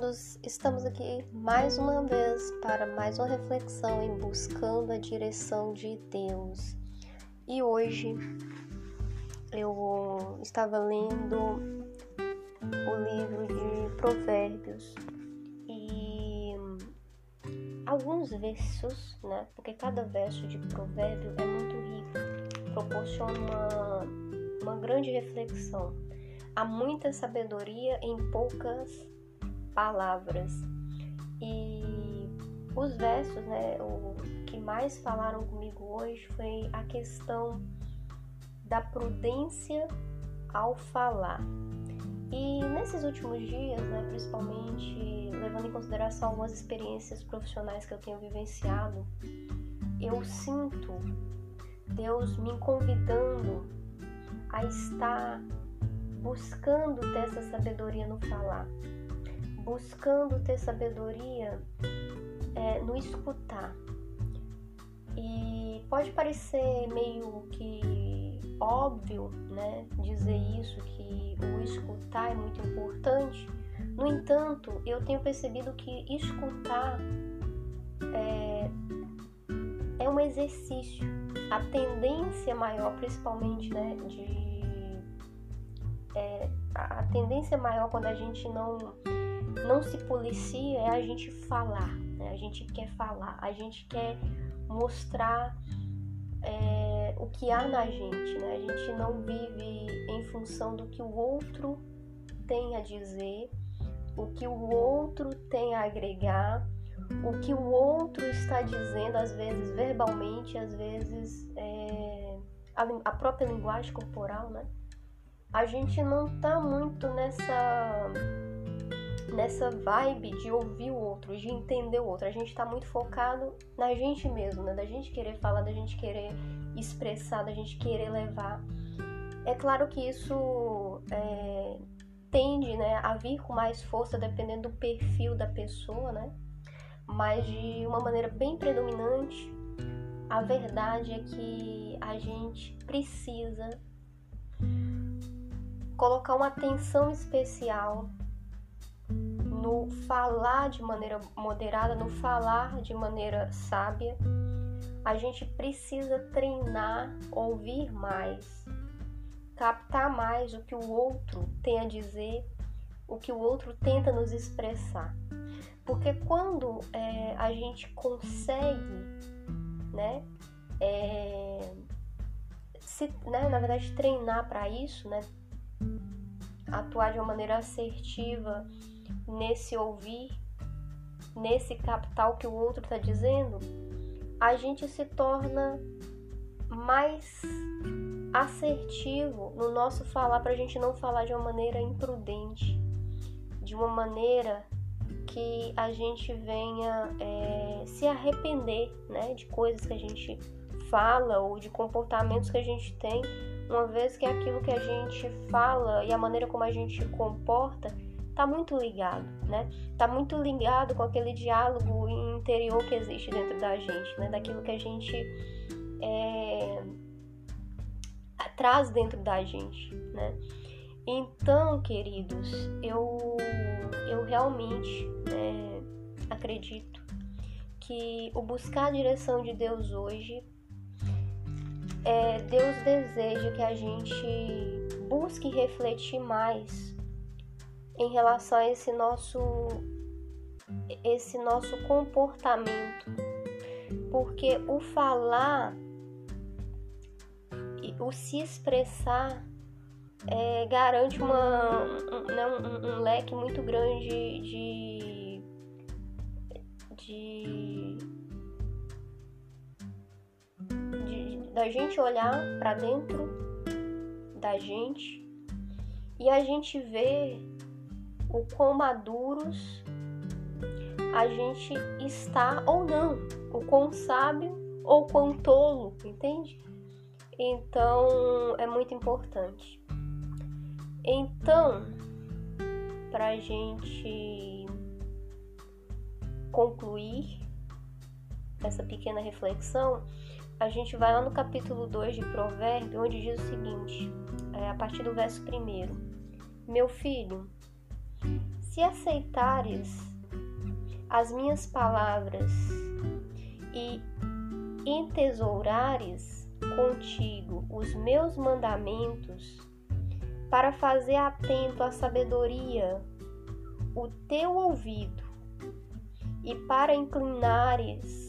amados, estamos aqui mais uma vez para mais uma reflexão em buscando a direção de Deus. E hoje eu estava lendo o livro de Provérbios e alguns versos, né? Porque cada verso de Provérbio é muito rico, proporciona uma, uma grande reflexão. Há muita sabedoria em poucas palavras. E os versos, né, o que mais falaram comigo hoje foi a questão da prudência ao falar. E nesses últimos dias, né, principalmente levando em consideração algumas experiências profissionais que eu tenho vivenciado, eu sinto Deus me convidando a estar buscando ter essa sabedoria no falar buscando ter sabedoria é, no escutar. E pode parecer meio que óbvio, né, dizer isso que o escutar é muito importante. No entanto, eu tenho percebido que escutar é, é um exercício. A tendência maior, principalmente, né, de é, a tendência maior quando a gente não não se policia é a gente falar, né? a gente quer falar, a gente quer mostrar é, o que há na gente, né? a gente não vive em função do que o outro tem a dizer, o que o outro tem a agregar, o que o outro está dizendo, às vezes verbalmente, às vezes é, a, a própria linguagem corporal, né? A gente não tá muito nessa nessa vibe de ouvir o outro, de entender o outro. A gente está muito focado na gente mesmo, né? Da gente querer falar, da gente querer expressar, da gente querer levar. É claro que isso é, tende né, a vir com mais força dependendo do perfil da pessoa, né? Mas de uma maneira bem predominante, a verdade é que a gente precisa colocar uma atenção especial no falar de maneira moderada, no falar de maneira sábia. A gente precisa treinar, ouvir mais, captar mais o que o outro tem a dizer, o que o outro tenta nos expressar. Porque quando é, a gente consegue, né, é, se, né, na verdade, treinar para isso, né, atuar de uma maneira assertiva nesse ouvir, nesse captar o que o outro está dizendo, a gente se torna mais assertivo no nosso falar para a gente não falar de uma maneira imprudente, de uma maneira que a gente venha é, se arrepender né, de coisas que a gente fala ou de comportamentos que a gente tem, uma vez que aquilo que a gente fala e a maneira como a gente comporta está muito ligado, né? Está muito ligado com aquele diálogo interior que existe dentro da gente, né? Daquilo que a gente é, traz dentro da gente, né? Então, queridos, eu, eu realmente né, acredito que o buscar a direção de Deus hoje, é, Deus deseja que a gente busque refletir mais em relação a esse nosso esse nosso comportamento. Porque o falar e o se expressar é, garante uma, um, né, um, um, leque muito grande de, de, de da gente olhar para dentro da gente e a gente ver o quão maduros a gente está ou não, o quão sábio ou quão tolo, entende? Então é muito importante. Então, para a gente concluir essa pequena reflexão, a gente vai lá no capítulo 2 de Provérbio, onde diz o seguinte, é, a partir do verso 1: Meu filho, se aceitares as minhas palavras e entesourares contigo os meus mandamentos, para fazer atento à sabedoria o teu ouvido e para inclinares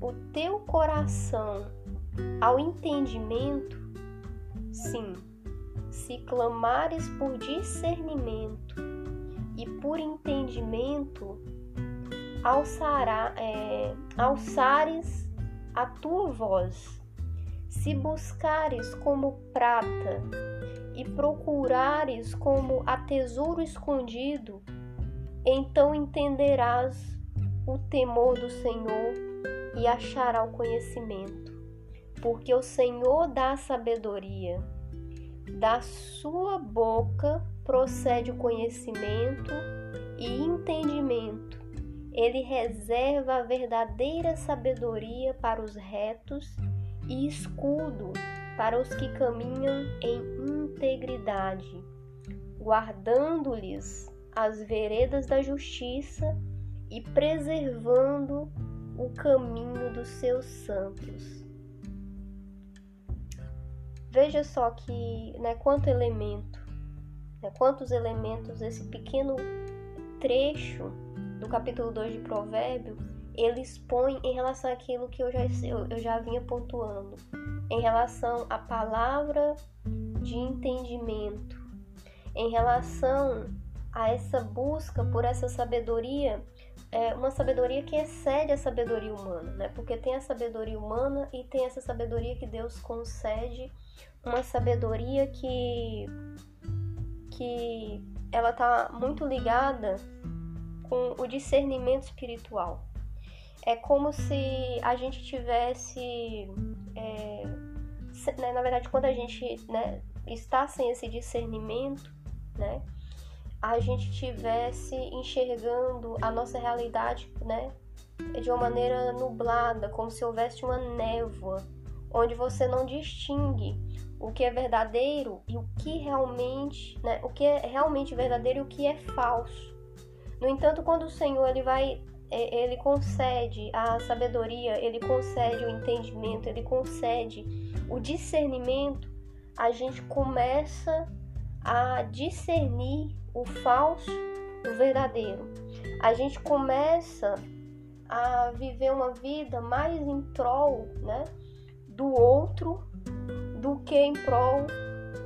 o teu coração ao entendimento, sim, se clamares por discernimento por entendimento, alçará, é, alçares a tua voz. Se buscares como prata e procurares como a tesouro escondido, então entenderás o temor do Senhor e achará o conhecimento, porque o Senhor dá sabedoria. Da sua boca procede o conhecimento e entendimento. Ele reserva a verdadeira sabedoria para os retos e escudo para os que caminham em integridade, guardando-lhes as veredas da justiça e preservando o caminho dos seus santos. Veja só que, né, quanto elemento, né, quantos elementos esse pequeno trecho do capítulo 2 de Provérbio ele expõe em relação àquilo que eu já, eu, eu já vinha pontuando, em relação à palavra de entendimento, em relação a essa busca por essa sabedoria, é uma sabedoria que excede a sabedoria humana, né? Porque tem a sabedoria humana e tem essa sabedoria que Deus concede, uma sabedoria que que ela tá muito ligada com o discernimento espiritual. É como se a gente tivesse, é, né, na verdade, quando a gente né, está sem esse discernimento, né, a gente tivesse enxergando a nossa realidade, né, de uma maneira nublada, como se houvesse uma névoa, onde você não distingue o que é verdadeiro e o que realmente, né, o que é realmente verdadeiro e o que é falso. No entanto, quando o Senhor ele vai é, ele concede a sabedoria, ele concede o entendimento, ele concede o discernimento, a gente começa a discernir o falso do verdadeiro. A gente começa a viver uma vida mais em prol né, do outro do que em prol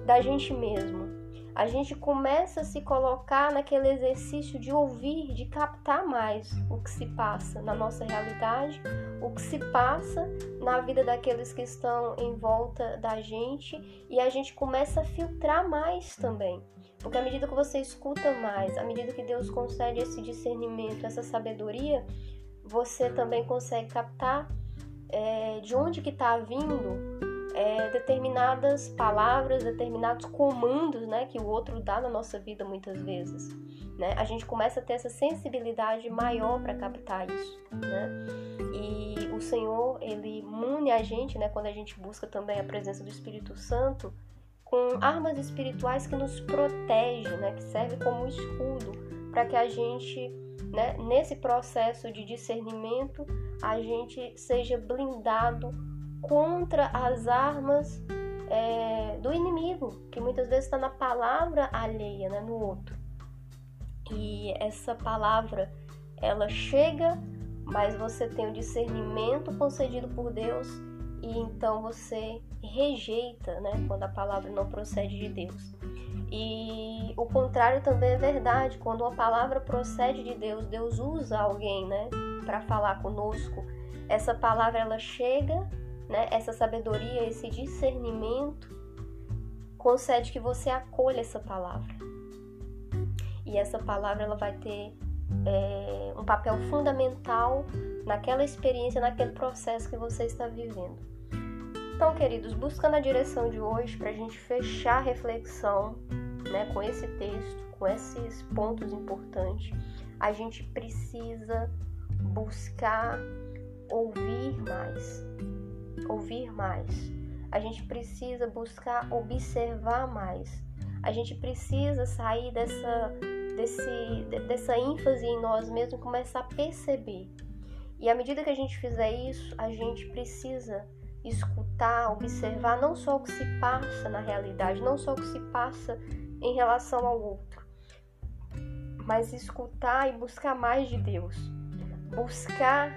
da gente mesmo. A gente começa a se colocar naquele exercício de ouvir, de captar mais o que se passa na nossa realidade, o que se passa na vida daqueles que estão em volta da gente e a gente começa a filtrar mais também. Porque à medida que você escuta mais, à medida que Deus concede esse discernimento, essa sabedoria, você também consegue captar é, de onde que está vindo é, determinadas palavras, determinados comandos, né, que o outro dá na nossa vida muitas vezes. Né? A gente começa a ter essa sensibilidade maior para captar isso, né? E o Senhor ele mune a gente, né, quando a gente busca também a presença do Espírito Santo com armas espirituais que nos protegem, né, que serve como escudo para que a gente, né, nesse processo de discernimento, a gente seja blindado contra as armas é, do inimigo, que muitas vezes está na palavra alheia, né, no outro. E essa palavra, ela chega, mas você tem o discernimento concedido por Deus e então você rejeita, né, quando a palavra não procede de Deus. E o contrário também é verdade, quando uma palavra procede de Deus, Deus usa alguém, né, para falar conosco. Essa palavra ela chega, né, essa sabedoria, esse discernimento concede que você acolha essa palavra. E essa palavra ela vai ter é, um papel fundamental naquela experiência, naquele processo que você está vivendo. Então, queridos, buscando a direção de hoje para a gente fechar a reflexão né, com esse texto, com esses pontos importantes, a gente precisa buscar ouvir mais. Ouvir mais. A gente precisa buscar observar mais. A gente precisa sair dessa desse, dessa ênfase em nós mesmos, começar a perceber. E à medida que a gente fizer isso, a gente precisa escutar, observar não só o que se passa na realidade, não só o que se passa em relação ao outro, mas escutar e buscar mais de Deus. Buscar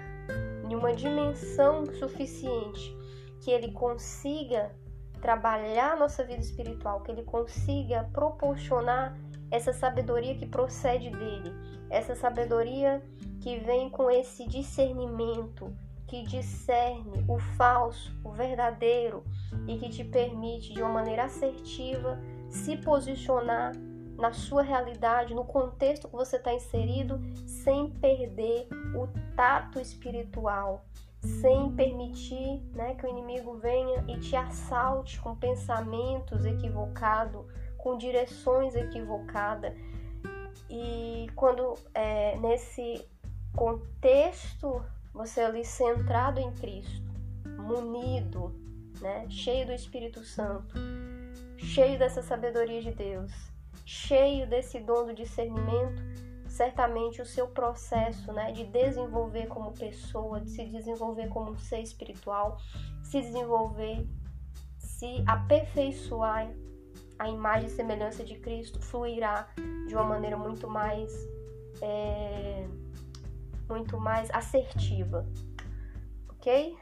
em uma dimensão suficiente que ele consiga trabalhar a nossa vida espiritual, que ele consiga proporcionar essa sabedoria que procede dele, essa sabedoria que vem com esse discernimento, que discerne o falso, o verdadeiro e que te permite de uma maneira assertiva se posicionar na sua realidade, no contexto que você está inserido, sem perder o tato espiritual, sem permitir né, que o inimigo venha e te assalte com pensamentos equivocados, com direções equivocadas. E quando é, nesse contexto você ali centrado em Cristo, munido, né, cheio do Espírito Santo, cheio dessa sabedoria de Deus, cheio desse dom do discernimento, certamente o seu processo né, de desenvolver como pessoa, de se desenvolver como um ser espiritual, se desenvolver, se aperfeiçoar a imagem e semelhança de Cristo, fluirá de uma maneira muito mais. É, muito mais assertiva, ok?